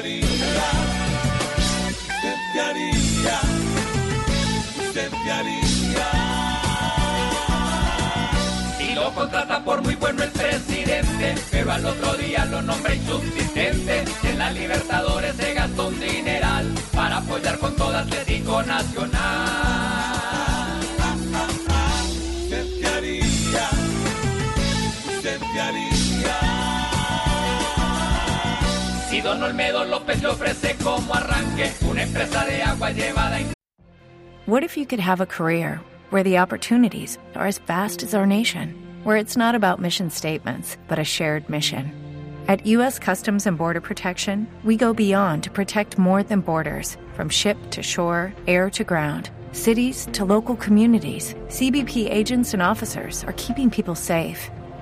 Haría? ¿Usted qué haría? Y lo contrata por muy bueno el presidente, pero al otro día lo nombra insubsistente. En la Libertadores Don Olmedo López le ofrece como arranque una empresa de agua llevada en What if you could have a career where the opportunities are as vast as our nation, where it's not about mission statements, but a shared mission? At U.S. Customs and Border Protection, we go beyond to protect more than borders from ship to shore, air to ground. Cities to local communities, CBP agents and officers are keeping people safe.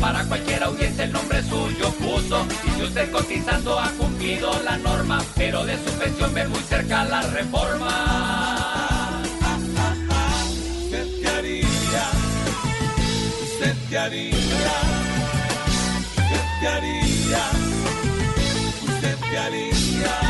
Para cualquier audiencia el nombre suyo puso y si usted cotizando ha cumplido la norma pero de su pensión ve muy cerca la reforma. ¿Usted? ¿Usted qué haría? ¿Usted qué haría? ¿Usted qué haría?